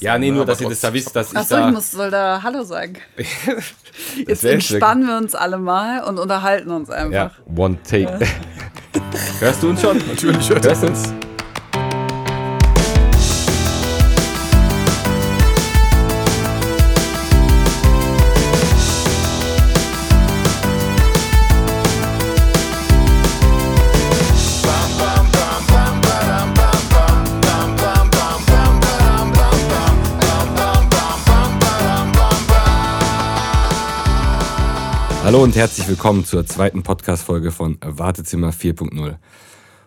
Ja, nee, nur, dass ihr das da wisst, dass ich Achso, da... ich muss, soll da Hallo sagen. Jetzt entspannen wir uns alle mal und unterhalten uns Ja, einfach. one take. Hörst du uns schon? Natürlich Hörst du uns? Hallo und herzlich willkommen zur zweiten Podcast-Folge von Wartezimmer 4.0.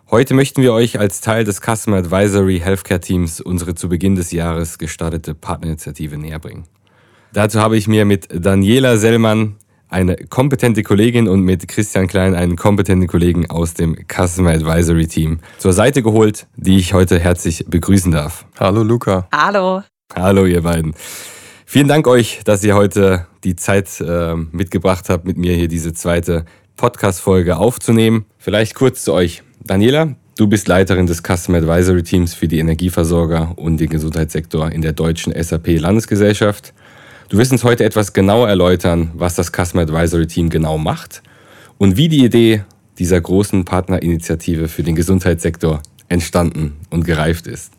Heute möchten wir euch als Teil des Customer Advisory Healthcare Teams unsere zu Beginn des Jahres gestartete Partnerinitiative näher bringen. Dazu habe ich mir mit Daniela Sellmann eine kompetente Kollegin und mit Christian Klein einen kompetenten Kollegen aus dem Customer Advisory Team zur Seite geholt, die ich heute herzlich begrüßen darf. Hallo Luca. Hallo. Hallo ihr beiden. Vielen Dank euch, dass ihr heute die Zeit äh, mitgebracht habt, mit mir hier diese zweite Podcast-Folge aufzunehmen. Vielleicht kurz zu euch. Daniela, du bist Leiterin des Customer Advisory Teams für die Energieversorger und den Gesundheitssektor in der deutschen SAP-Landesgesellschaft. Du wirst uns heute etwas genauer erläutern, was das Customer Advisory Team genau macht und wie die Idee dieser großen Partnerinitiative für den Gesundheitssektor entstanden und gereift ist.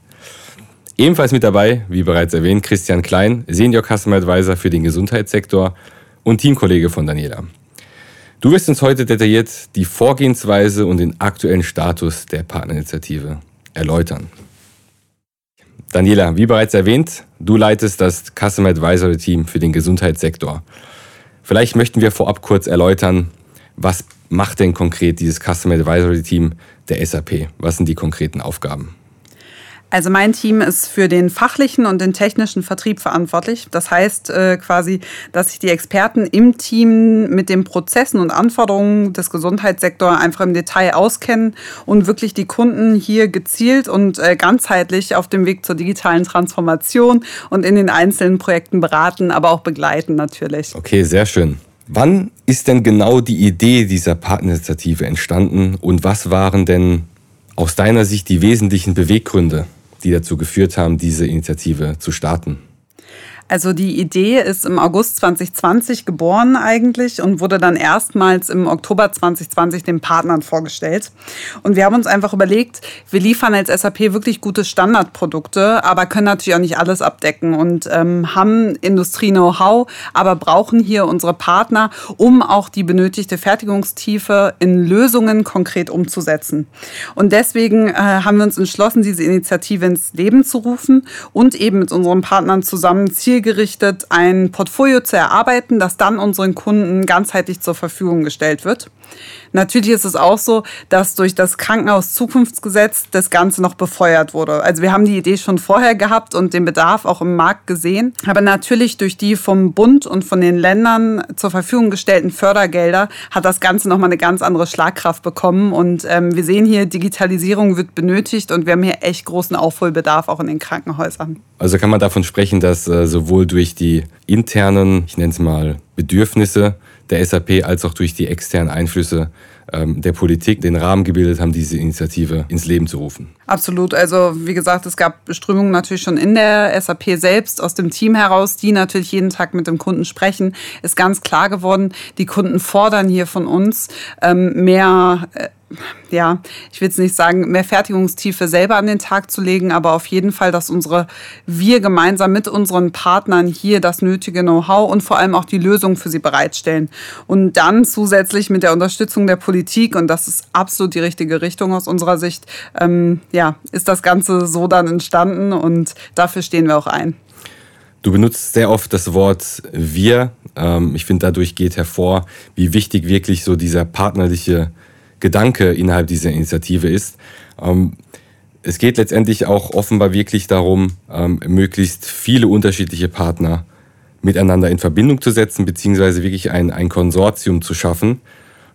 Ebenfalls mit dabei, wie bereits erwähnt, Christian Klein, Senior Customer Advisor für den Gesundheitssektor und Teamkollege von Daniela. Du wirst uns heute detailliert die Vorgehensweise und den aktuellen Status der Partnerinitiative erläutern. Daniela, wie bereits erwähnt, du leitest das Customer Advisory Team für den Gesundheitssektor. Vielleicht möchten wir vorab kurz erläutern, was macht denn konkret dieses Customer Advisory Team der SAP? Was sind die konkreten Aufgaben? Also mein Team ist für den fachlichen und den technischen Vertrieb verantwortlich. Das heißt äh, quasi, dass sich die Experten im Team mit den Prozessen und Anforderungen des Gesundheitssektors einfach im Detail auskennen und wirklich die Kunden hier gezielt und äh, ganzheitlich auf dem Weg zur digitalen Transformation und in den einzelnen Projekten beraten, aber auch begleiten natürlich. Okay, sehr schön. Wann ist denn genau die Idee dieser Partnerinitiative entstanden und was waren denn aus deiner Sicht die wesentlichen Beweggründe, die dazu geführt haben, diese Initiative zu starten? Also die Idee ist im August 2020 geboren eigentlich und wurde dann erstmals im Oktober 2020 den Partnern vorgestellt. Und wir haben uns einfach überlegt, wir liefern als SAP wirklich gute Standardprodukte, aber können natürlich auch nicht alles abdecken und ähm, haben Industrie-Know-how, aber brauchen hier unsere Partner, um auch die benötigte Fertigungstiefe in Lösungen konkret umzusetzen. Und deswegen äh, haben wir uns entschlossen, diese Initiative ins Leben zu rufen und eben mit unseren Partnern zusammen zielgerichtet ein Portfolio zu erarbeiten, das dann unseren Kunden ganzheitlich zur Verfügung gestellt wird. Natürlich ist es auch so, dass durch das Krankenhaus-Zukunftsgesetz das Ganze noch befeuert wurde. Also wir haben die Idee schon vorher gehabt und den Bedarf auch im Markt gesehen. Aber natürlich durch die vom Bund und von den Ländern zur Verfügung gestellten Fördergelder hat das Ganze nochmal eine ganz andere Schlagkraft bekommen. Und ähm, wir sehen hier, Digitalisierung wird benötigt und wir haben hier echt großen Aufholbedarf auch in den Krankenhäusern. Also kann man davon sprechen, dass äh, sowohl durch die internen, ich nenne es mal, Bedürfnisse der SAP als auch durch die externen Einflüsse der Politik den Rahmen gebildet haben, diese Initiative ins Leben zu rufen. Absolut. Also wie gesagt, es gab Strömungen natürlich schon in der SAP selbst, aus dem Team heraus, die natürlich jeden Tag mit dem Kunden sprechen. Ist ganz klar geworden, die Kunden fordern hier von uns ähm, mehr. Äh, ja, ich will jetzt nicht sagen, mehr Fertigungstiefe selber an den Tag zu legen, aber auf jeden Fall, dass unsere, wir gemeinsam mit unseren Partnern hier das nötige Know-how und vor allem auch die Lösung für sie bereitstellen. Und dann zusätzlich mit der Unterstützung der Politik, und das ist absolut die richtige Richtung aus unserer Sicht, ähm, ja, ist das Ganze so dann entstanden und dafür stehen wir auch ein. Du benutzt sehr oft das Wort wir. Ähm, ich finde, dadurch geht hervor, wie wichtig wirklich so dieser partnerliche Gedanke innerhalb dieser Initiative ist. Ähm, es geht letztendlich auch offenbar wirklich darum, ähm, möglichst viele unterschiedliche Partner miteinander in Verbindung zu setzen, beziehungsweise wirklich ein, ein Konsortium zu schaffen,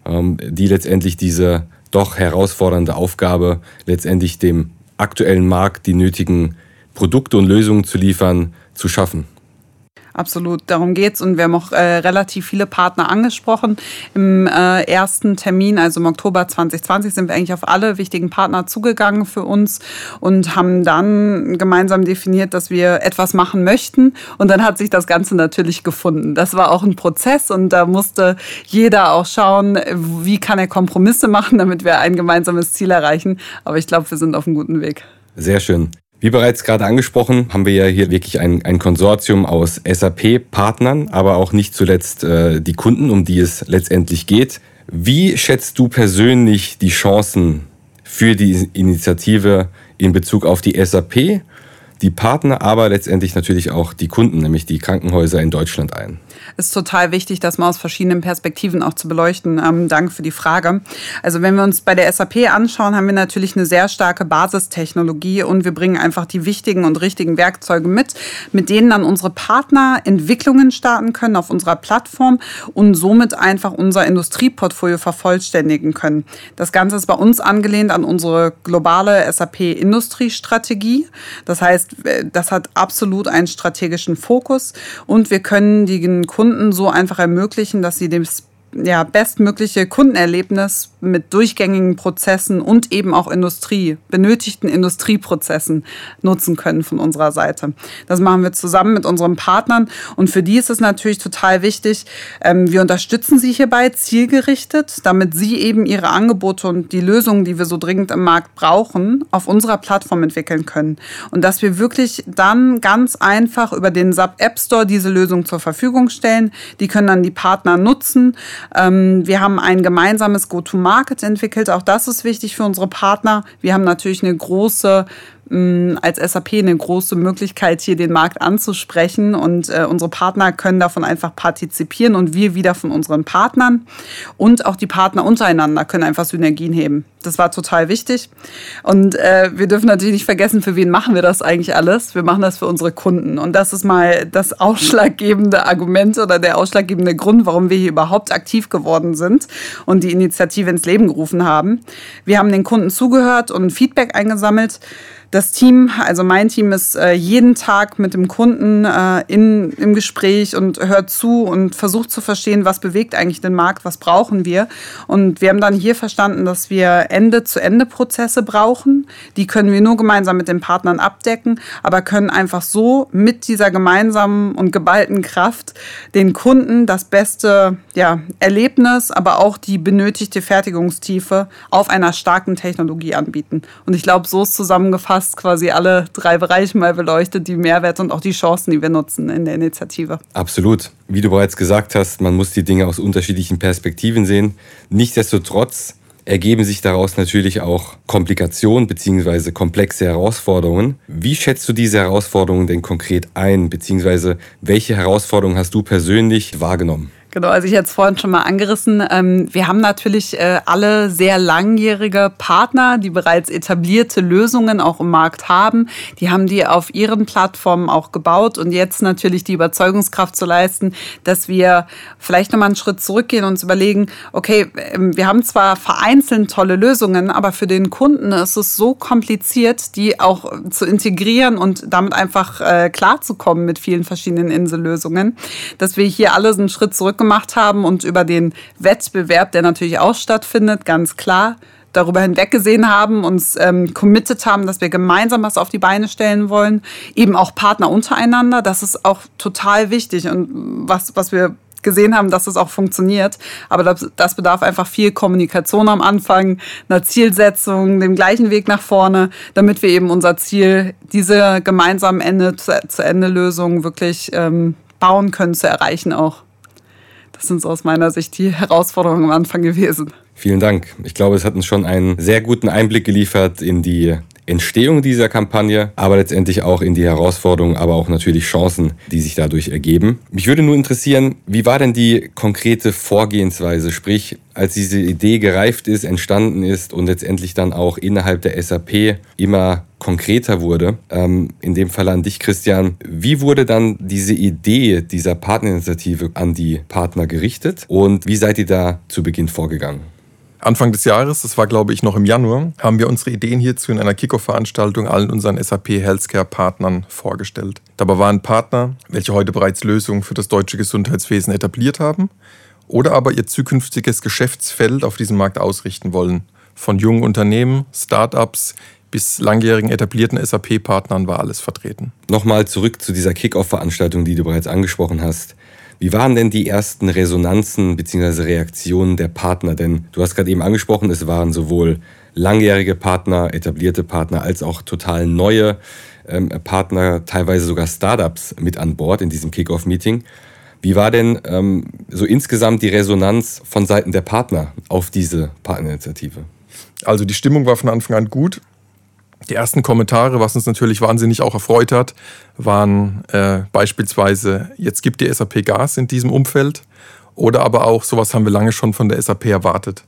die letztendlich diese doch herausfordernde Aufgabe, letztendlich dem aktuellen Markt die nötigen Produkte und Lösungen zu liefern, zu schaffen. Absolut. Darum geht's. Und wir haben auch äh, relativ viele Partner angesprochen. Im äh, ersten Termin, also im Oktober 2020, sind wir eigentlich auf alle wichtigen Partner zugegangen für uns und haben dann gemeinsam definiert, dass wir etwas machen möchten. Und dann hat sich das Ganze natürlich gefunden. Das war auch ein Prozess und da musste jeder auch schauen, wie kann er Kompromisse machen, damit wir ein gemeinsames Ziel erreichen. Aber ich glaube, wir sind auf einem guten Weg. Sehr schön. Wie bereits gerade angesprochen, haben wir ja hier wirklich ein, ein Konsortium aus SAP-Partnern, aber auch nicht zuletzt äh, die Kunden, um die es letztendlich geht. Wie schätzt du persönlich die Chancen für die Initiative in Bezug auf die SAP, die Partner, aber letztendlich natürlich auch die Kunden, nämlich die Krankenhäuser in Deutschland ein? Ist total wichtig, das mal aus verschiedenen Perspektiven auch zu beleuchten. Ähm, danke für die Frage. Also wenn wir uns bei der SAP anschauen, haben wir natürlich eine sehr starke Basistechnologie und wir bringen einfach die wichtigen und richtigen Werkzeuge mit, mit denen dann unsere Partner Entwicklungen starten können auf unserer Plattform und somit einfach unser Industrieportfolio vervollständigen können. Das Ganze ist bei uns angelehnt an unsere globale SAP-Industriestrategie. Das heißt, äh, das hat absolut einen strategischen Fokus und wir können den Kunden so einfach ermöglichen, dass sie das ja, bestmögliche Kundenerlebnis mit durchgängigen Prozessen und eben auch Industrie, benötigten Industrieprozessen nutzen können von unserer Seite. Das machen wir zusammen mit unseren Partnern und für die ist es natürlich total wichtig, ähm, wir unterstützen sie hierbei zielgerichtet, damit sie eben ihre Angebote und die Lösungen, die wir so dringend im Markt brauchen, auf unserer Plattform entwickeln können. Und dass wir wirklich dann ganz einfach über den SAP App Store diese Lösung zur Verfügung stellen. Die können dann die Partner nutzen ähm, wir haben ein gemeinsames Go-to-Market entwickelt. Auch das ist wichtig für unsere Partner. Wir haben natürlich eine große als SAP eine große Möglichkeit, hier den Markt anzusprechen und äh, unsere Partner können davon einfach partizipieren und wir wieder von unseren Partnern und auch die Partner untereinander können einfach Synergien heben. Das war total wichtig und äh, wir dürfen natürlich nicht vergessen, für wen machen wir das eigentlich alles? Wir machen das für unsere Kunden und das ist mal das ausschlaggebende Argument oder der ausschlaggebende Grund, warum wir hier überhaupt aktiv geworden sind und die Initiative ins Leben gerufen haben. Wir haben den Kunden zugehört und Feedback eingesammelt das Team, also mein Team ist äh, jeden Tag mit dem Kunden äh, in, im Gespräch und hört zu und versucht zu verstehen, was bewegt eigentlich den Markt, was brauchen wir. Und wir haben dann hier verstanden, dass wir Ende-zu-Ende-Prozesse brauchen. Die können wir nur gemeinsam mit den Partnern abdecken, aber können einfach so mit dieser gemeinsamen und geballten Kraft den Kunden das beste ja, Erlebnis, aber auch die benötigte Fertigungstiefe auf einer starken Technologie anbieten. Und ich glaube, so ist zusammengefasst, hast quasi alle drei Bereiche mal beleuchtet, die Mehrwerte und auch die Chancen, die wir nutzen in der Initiative. Absolut. Wie du bereits gesagt hast, man muss die Dinge aus unterschiedlichen Perspektiven sehen. Nichtsdestotrotz ergeben sich daraus natürlich auch Komplikationen bzw. komplexe Herausforderungen. Wie schätzt du diese Herausforderungen denn konkret ein, bzw. welche Herausforderungen hast du persönlich wahrgenommen? Genau, also ich hatte es vorhin schon mal angerissen. Ähm, wir haben natürlich äh, alle sehr langjährige Partner, die bereits etablierte Lösungen auch im Markt haben. Die haben die auf ihren Plattformen auch gebaut und jetzt natürlich die Überzeugungskraft zu leisten, dass wir vielleicht nochmal einen Schritt zurückgehen und uns überlegen, okay, ähm, wir haben zwar vereinzelt tolle Lösungen, aber für den Kunden ist es so kompliziert, die auch zu integrieren und damit einfach äh, klarzukommen mit vielen verschiedenen Insellösungen, dass wir hier alle einen Schritt zurück haben und über den Wettbewerb, der natürlich auch stattfindet, ganz klar darüber hinweggesehen haben, uns ähm, committed haben, dass wir gemeinsam was auf die Beine stellen wollen. Eben auch Partner untereinander. Das ist auch total wichtig und was, was wir gesehen haben, dass es auch funktioniert. Aber das, das, bedarf einfach viel Kommunikation am Anfang, einer Zielsetzung, dem gleichen Weg nach vorne, damit wir eben unser Ziel, diese gemeinsamen Ende-zu-Ende-Lösung wirklich ähm, bauen können, zu erreichen auch. Das sind so aus meiner Sicht die Herausforderungen am Anfang gewesen. Vielen Dank. Ich glaube, es hat uns schon einen sehr guten Einblick geliefert in die Entstehung dieser Kampagne, aber letztendlich auch in die Herausforderungen, aber auch natürlich Chancen, die sich dadurch ergeben. Mich würde nur interessieren, wie war denn die konkrete Vorgehensweise? Sprich, als diese Idee gereift ist, entstanden ist und letztendlich dann auch innerhalb der SAP immer konkreter wurde. Ähm, in dem Fall an dich, Christian. Wie wurde dann diese Idee dieser Partnerinitiative an die Partner gerichtet und wie seid ihr da zu Beginn vorgegangen? Anfang des Jahres, das war glaube ich noch im Januar, haben wir unsere Ideen hierzu in einer Kickoff-Veranstaltung allen unseren SAP Healthcare-Partnern vorgestellt. Dabei waren Partner, welche heute bereits Lösungen für das deutsche Gesundheitswesen etabliert haben oder aber ihr zukünftiges Geschäftsfeld auf diesem Markt ausrichten wollen. Von jungen Unternehmen, Start-ups bis langjährigen etablierten SAP-Partnern war alles vertreten. Nochmal zurück zu dieser Kick-Off-Veranstaltung, die du bereits angesprochen hast. Wie waren denn die ersten Resonanzen bzw. Reaktionen der Partner? Denn du hast gerade eben angesprochen, es waren sowohl langjährige Partner, etablierte Partner, als auch total neue ähm, Partner, teilweise sogar Startups mit an Bord in diesem Kick-Off-Meeting. Wie war denn ähm, so insgesamt die Resonanz von Seiten der Partner auf diese Partnerinitiative? Also die Stimmung war von Anfang an gut. Die ersten Kommentare, was uns natürlich wahnsinnig auch erfreut hat, waren äh, beispielsweise, jetzt gibt die SAP Gas in diesem Umfeld oder aber auch, sowas haben wir lange schon von der SAP erwartet.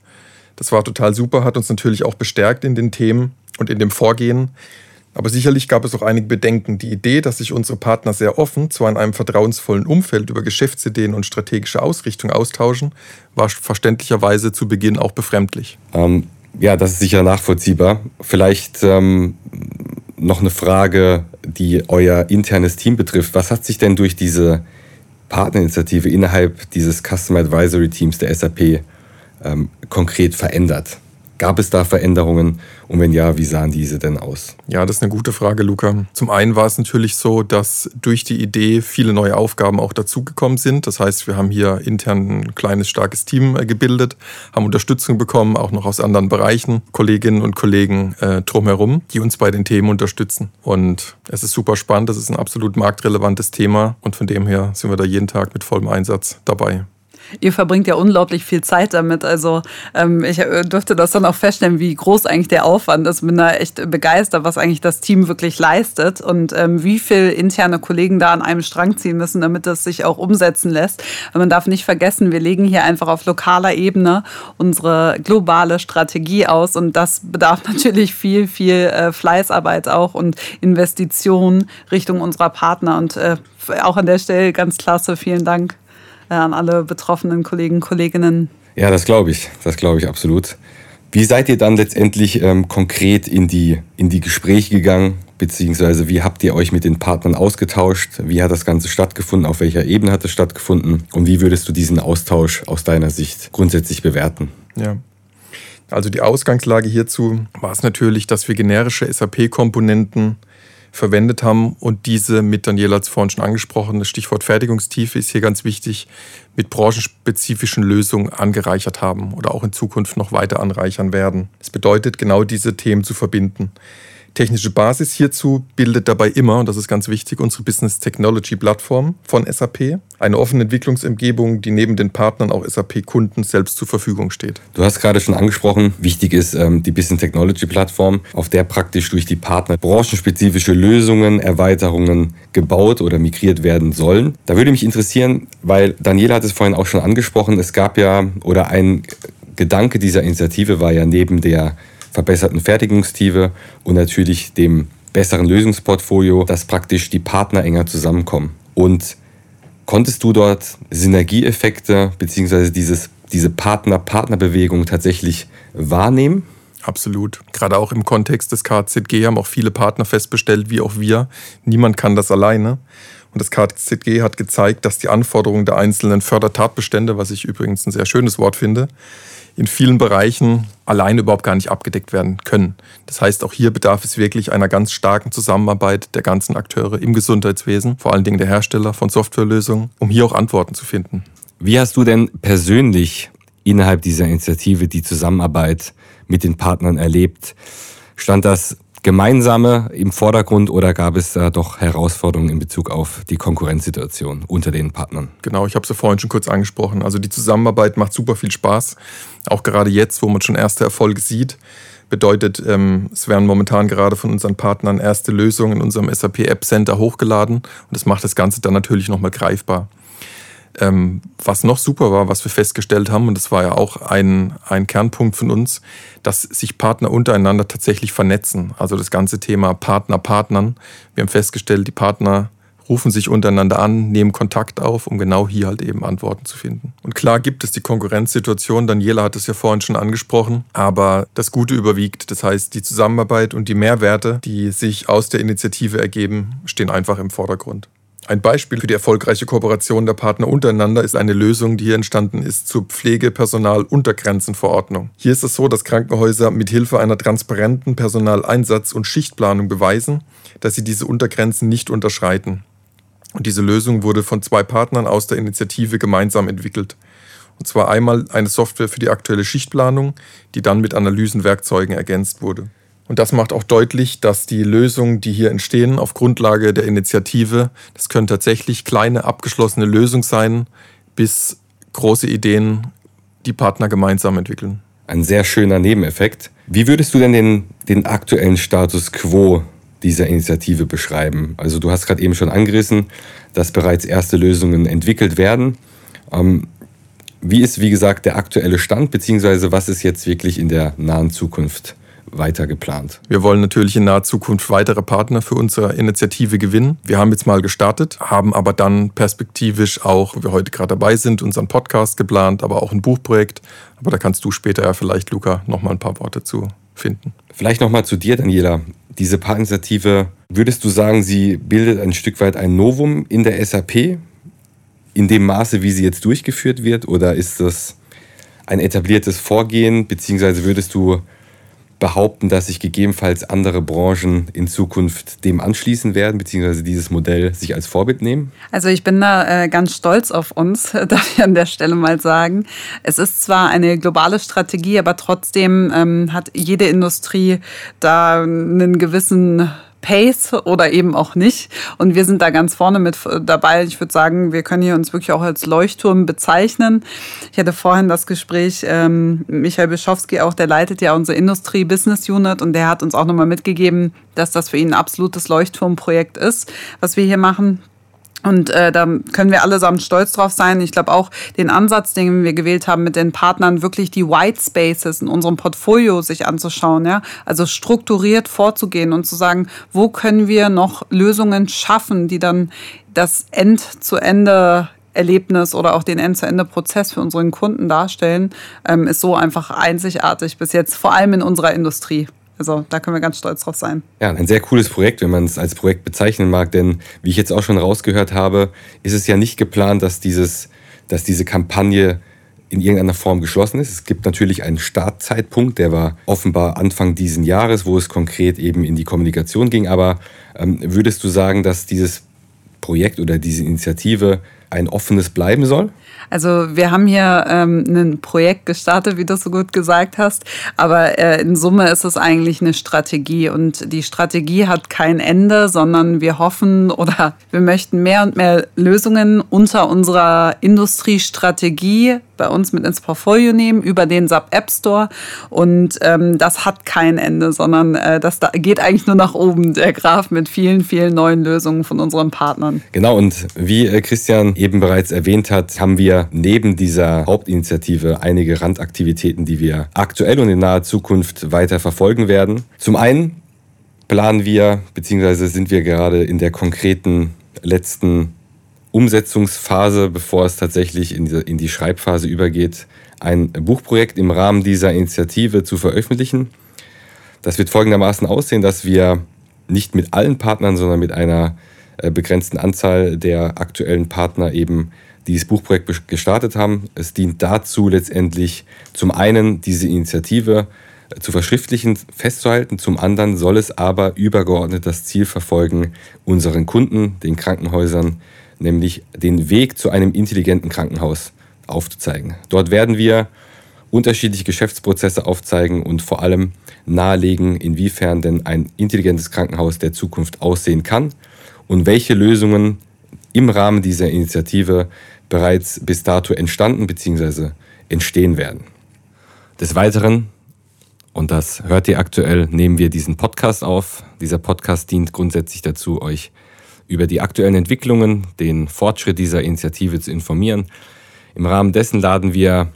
Das war total super, hat uns natürlich auch bestärkt in den Themen und in dem Vorgehen. Aber sicherlich gab es auch einige Bedenken. Die Idee, dass sich unsere Partner sehr offen, zwar in einem vertrauensvollen Umfeld über Geschäftsideen und strategische Ausrichtung austauschen, war verständlicherweise zu Beginn auch befremdlich. Ähm, ja, das ist sicher nachvollziehbar. Vielleicht ähm, noch eine Frage, die euer internes Team betrifft. Was hat sich denn durch diese Partnerinitiative innerhalb dieses Customer Advisory Teams der SAP ähm, konkret verändert? Gab es da Veränderungen und wenn ja, wie sahen diese denn aus? Ja, das ist eine gute Frage, Luca. Zum einen war es natürlich so, dass durch die Idee viele neue Aufgaben auch dazugekommen sind. Das heißt, wir haben hier intern ein kleines, starkes Team äh, gebildet, haben Unterstützung bekommen, auch noch aus anderen Bereichen, Kolleginnen und Kollegen äh, drumherum, die uns bei den Themen unterstützen. Und es ist super spannend, das ist ein absolut marktrelevantes Thema und von dem her sind wir da jeden Tag mit vollem Einsatz dabei. Ihr verbringt ja unglaublich viel Zeit damit. Also ähm, ich äh, durfte das dann auch feststellen, wie groß eigentlich der Aufwand ist. Bin da echt begeistert, was eigentlich das Team wirklich leistet und ähm, wie viel interne Kollegen da an einem Strang ziehen müssen, damit das sich auch umsetzen lässt. Und man darf nicht vergessen, wir legen hier einfach auf lokaler Ebene unsere globale Strategie aus und das bedarf natürlich viel, viel äh, Fleißarbeit auch und Investitionen Richtung unserer Partner und äh, auch an der Stelle ganz klasse, vielen Dank. Äh, an alle betroffenen Kollegen und Kolleginnen. Ja, das glaube ich. Das glaube ich absolut. Wie seid ihr dann letztendlich ähm, konkret in die, in die Gespräche gegangen? Beziehungsweise wie habt ihr euch mit den Partnern ausgetauscht? Wie hat das Ganze stattgefunden? Auf welcher Ebene hat es stattgefunden? Und wie würdest du diesen Austausch aus deiner Sicht grundsätzlich bewerten? Ja. Also die Ausgangslage hierzu war es natürlich, dass wir generische SAP-Komponenten verwendet haben und diese mit, Daniela hat es vorhin schon angesprochen, das Stichwort Fertigungstiefe ist hier ganz wichtig, mit branchenspezifischen Lösungen angereichert haben oder auch in Zukunft noch weiter anreichern werden. Das bedeutet, genau diese Themen zu verbinden. Technische Basis hierzu bildet dabei immer, und das ist ganz wichtig, unsere Business Technology Plattform von SAP. Eine offene Entwicklungsumgebung, die neben den Partnern auch SAP-Kunden selbst zur Verfügung steht. Du hast gerade schon angesprochen, wichtig ist ähm, die Business Technology Plattform, auf der praktisch durch die Partner branchenspezifische Lösungen, Erweiterungen gebaut oder migriert werden sollen. Da würde mich interessieren, weil Daniela hat es vorhin auch schon angesprochen, es gab ja oder ein Gedanke dieser Initiative war ja neben der verbesserten Fertigungstiefe und natürlich dem besseren Lösungsportfolio, dass praktisch die Partner enger zusammenkommen. Und konntest du dort Synergieeffekte. Dieses, diese Partner-Partner-Bewegung tatsächlich wahrnehmen? Absolut. Gerade auch im Kontext des KZG haben auch viele Partner festgestellt, wie auch wir. Niemand kann das alleine. Und das KZG hat gezeigt, dass die Anforderungen der einzelnen Fördertatbestände, was ich übrigens ein sehr schönes Wort finde, in vielen Bereichen alleine überhaupt gar nicht abgedeckt werden können. Das heißt, auch hier bedarf es wirklich einer ganz starken Zusammenarbeit der ganzen Akteure im Gesundheitswesen, vor allen Dingen der Hersteller von Softwarelösungen, um hier auch Antworten zu finden. Wie hast du denn persönlich innerhalb dieser Initiative die Zusammenarbeit mit den Partnern erlebt? Stand das Gemeinsame im Vordergrund oder gab es da doch Herausforderungen in Bezug auf die Konkurrenzsituation unter den Partnern? Genau, ich habe es ja vorhin schon kurz angesprochen. Also die Zusammenarbeit macht super viel Spaß. Auch gerade jetzt, wo man schon erste Erfolge sieht, bedeutet, ähm, es werden momentan gerade von unseren Partnern erste Lösungen in unserem SAP App Center hochgeladen und das macht das Ganze dann natürlich nochmal greifbar. Ähm, was noch super war, was wir festgestellt haben, und das war ja auch ein, ein Kernpunkt von uns, dass sich Partner untereinander tatsächlich vernetzen. Also das ganze Thema Partner, Partnern. Wir haben festgestellt, die Partner rufen sich untereinander an, nehmen Kontakt auf, um genau hier halt eben Antworten zu finden. Und klar gibt es die Konkurrenzsituation, Daniela hat es ja vorhin schon angesprochen, aber das Gute überwiegt. Das heißt, die Zusammenarbeit und die Mehrwerte, die sich aus der Initiative ergeben, stehen einfach im Vordergrund. Ein Beispiel für die erfolgreiche Kooperation der Partner untereinander ist eine Lösung, die hier entstanden ist zur Pflegepersonaluntergrenzenverordnung. Hier ist es so, dass Krankenhäuser mit Hilfe einer transparenten Personaleinsatz- und Schichtplanung beweisen, dass sie diese Untergrenzen nicht unterschreiten. Und diese Lösung wurde von zwei Partnern aus der Initiative gemeinsam entwickelt. Und zwar einmal eine Software für die aktuelle Schichtplanung, die dann mit Analysenwerkzeugen ergänzt wurde. Und das macht auch deutlich, dass die Lösungen, die hier entstehen, auf Grundlage der Initiative, das können tatsächlich kleine abgeschlossene Lösungen sein, bis große Ideen die Partner gemeinsam entwickeln. Ein sehr schöner Nebeneffekt. Wie würdest du denn den, den aktuellen Status quo dieser Initiative beschreiben? Also du hast gerade eben schon angerissen, dass bereits erste Lösungen entwickelt werden. Ähm, wie ist, wie gesagt, der aktuelle Stand, beziehungsweise was ist jetzt wirklich in der nahen Zukunft weiter geplant? Wir wollen natürlich in naher Zukunft weitere Partner für unsere Initiative gewinnen. Wir haben jetzt mal gestartet, haben aber dann perspektivisch auch, wo wir heute gerade dabei sind, unseren Podcast geplant, aber auch ein Buchprojekt. Aber da kannst du später ja vielleicht, Luca, noch mal ein paar Worte zu finden. Vielleicht noch mal zu dir, Daniela. Diese Partnerinitiative, würdest du sagen, sie bildet ein Stück weit ein Novum in der SAP? In dem Maße, wie sie jetzt durchgeführt wird? Oder ist das ein etabliertes Vorgehen? Beziehungsweise würdest du behaupten, dass sich gegebenenfalls andere Branchen in Zukunft dem anschließen werden, beziehungsweise dieses Modell sich als Vorbild nehmen? Also ich bin da äh, ganz stolz auf uns, darf ich an der Stelle mal sagen. Es ist zwar eine globale Strategie, aber trotzdem ähm, hat jede Industrie da einen gewissen Pace oder eben auch nicht. Und wir sind da ganz vorne mit dabei. Ich würde sagen, wir können hier uns wirklich auch als Leuchtturm bezeichnen. Ich hatte vorhin das Gespräch, ähm, Michael Bischowski auch, der leitet ja unsere Industrie-Business-Unit und der hat uns auch nochmal mitgegeben, dass das für ihn ein absolutes Leuchtturmprojekt ist, was wir hier machen. Und äh, da können wir allesamt stolz drauf sein. Ich glaube auch den Ansatz, den wir gewählt haben, mit den Partnern wirklich die White Spaces in unserem Portfolio sich anzuschauen, ja, also strukturiert vorzugehen und zu sagen, wo können wir noch Lösungen schaffen, die dann das End-zu-Ende Erlebnis oder auch den End-zu-Ende-Prozess für unseren Kunden darstellen, ähm, ist so einfach einzigartig bis jetzt, vor allem in unserer Industrie. Also da können wir ganz stolz drauf sein. Ja, ein sehr cooles Projekt, wenn man es als Projekt bezeichnen mag, denn wie ich jetzt auch schon rausgehört habe, ist es ja nicht geplant, dass, dieses, dass diese Kampagne in irgendeiner Form geschlossen ist. Es gibt natürlich einen Startzeitpunkt, der war offenbar Anfang diesen Jahres, wo es konkret eben in die Kommunikation ging. Aber ähm, würdest du sagen, dass dieses Projekt oder diese Initiative ein offenes bleiben soll? Also wir haben hier ähm, ein Projekt gestartet, wie du so gut gesagt hast, aber äh, in Summe ist es eigentlich eine Strategie und die Strategie hat kein Ende, sondern wir hoffen oder wir möchten mehr und mehr Lösungen unter unserer Industriestrategie bei uns mit ins Portfolio nehmen über den SAP App Store. Und ähm, das hat kein Ende, sondern äh, das da geht eigentlich nur nach oben, der Graph mit vielen, vielen neuen Lösungen von unseren Partnern. Genau, und wie äh, Christian eben bereits erwähnt hat, haben wir neben dieser Hauptinitiative einige Randaktivitäten, die wir aktuell und in naher Zukunft weiter verfolgen werden. Zum einen planen wir, beziehungsweise sind wir gerade in der konkreten letzten Umsetzungsphase, bevor es tatsächlich in die, in die Schreibphase übergeht, ein Buchprojekt im Rahmen dieser Initiative zu veröffentlichen. Das wird folgendermaßen aussehen, dass wir nicht mit allen Partnern, sondern mit einer äh, begrenzten Anzahl der aktuellen Partner eben dieses Buchprojekt gestartet haben. Es dient dazu letztendlich zum einen diese Initiative äh, zu verschriftlichen, festzuhalten, zum anderen soll es aber übergeordnet das Ziel verfolgen, unseren Kunden, den Krankenhäusern, nämlich den Weg zu einem intelligenten Krankenhaus aufzuzeigen. Dort werden wir unterschiedliche Geschäftsprozesse aufzeigen und vor allem nahelegen, inwiefern denn ein intelligentes Krankenhaus der Zukunft aussehen kann und welche Lösungen im Rahmen dieser Initiative bereits bis dato entstanden bzw. entstehen werden. Des Weiteren, und das hört ihr aktuell, nehmen wir diesen Podcast auf. Dieser Podcast dient grundsätzlich dazu, euch über die aktuellen Entwicklungen, den Fortschritt dieser Initiative zu informieren. Im Rahmen dessen laden wir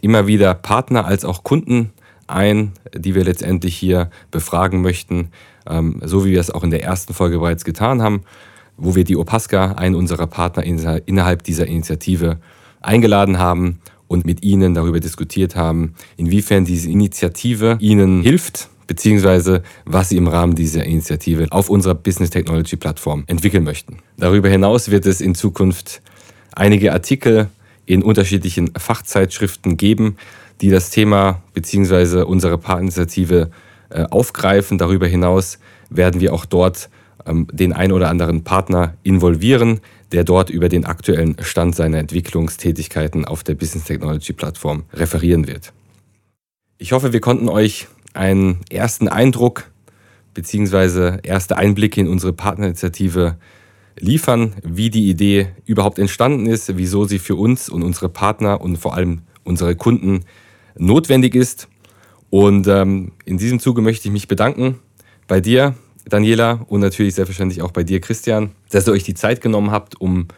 immer wieder Partner als auch Kunden ein, die wir letztendlich hier befragen möchten, ähm, so wie wir es auch in der ersten Folge bereits getan haben. Wo wir die Opaska, einen unserer Partner innerhalb dieser Initiative, eingeladen haben und mit Ihnen darüber diskutiert haben, inwiefern diese Initiative Ihnen hilft, beziehungsweise was Sie im Rahmen dieser Initiative auf unserer Business Technology Plattform entwickeln möchten. Darüber hinaus wird es in Zukunft einige Artikel in unterschiedlichen Fachzeitschriften geben, die das Thema beziehungsweise unsere Partnerinitiative äh, aufgreifen. Darüber hinaus werden wir auch dort den ein oder anderen Partner involvieren, der dort über den aktuellen Stand seiner Entwicklungstätigkeiten auf der Business Technology Plattform referieren wird. Ich hoffe, wir konnten euch einen ersten Eindruck bzw. erste Einblicke in unsere Partnerinitiative liefern, wie die Idee überhaupt entstanden ist, wieso sie für uns und unsere Partner und vor allem unsere Kunden notwendig ist. Und ähm, in diesem Zuge möchte ich mich bedanken bei dir, Daniela, und natürlich selbstverständlich auch bei dir, Christian, dass ihr euch die Zeit genommen habt, um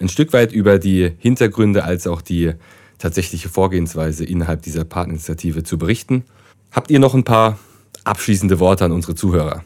ein Stück weit über die Hintergründe als auch die tatsächliche Vorgehensweise innerhalb dieser Partnerinitiative zu berichten. Habt ihr noch ein paar abschließende Worte an unsere Zuhörer?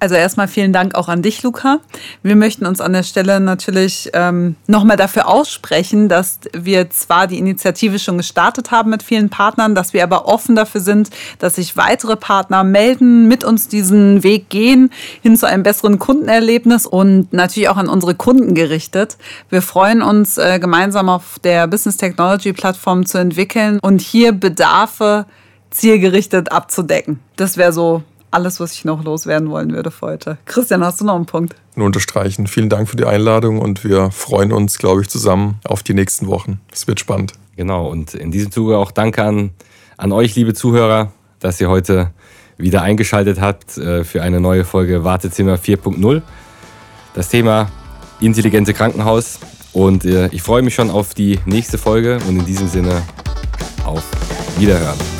Also erstmal vielen Dank auch an dich, Luca. Wir möchten uns an der Stelle natürlich ähm, nochmal dafür aussprechen, dass wir zwar die Initiative schon gestartet haben mit vielen Partnern, dass wir aber offen dafür sind, dass sich weitere Partner melden, mit uns diesen Weg gehen hin zu einem besseren Kundenerlebnis und natürlich auch an unsere Kunden gerichtet. Wir freuen uns, äh, gemeinsam auf der Business Technology Plattform zu entwickeln und hier Bedarfe zielgerichtet abzudecken. Das wäre so alles, was ich noch loswerden wollen würde für heute. Christian, hast du noch einen Punkt? Nur unterstreichen. Vielen Dank für die Einladung und wir freuen uns, glaube ich, zusammen auf die nächsten Wochen. Es wird spannend. Genau, und in diesem Zuge auch danke an, an euch, liebe Zuhörer, dass ihr heute wieder eingeschaltet habt äh, für eine neue Folge Wartezimmer 4.0. Das Thema intelligente Krankenhaus. Und äh, ich freue mich schon auf die nächste Folge und in diesem Sinne auf Wiederhören.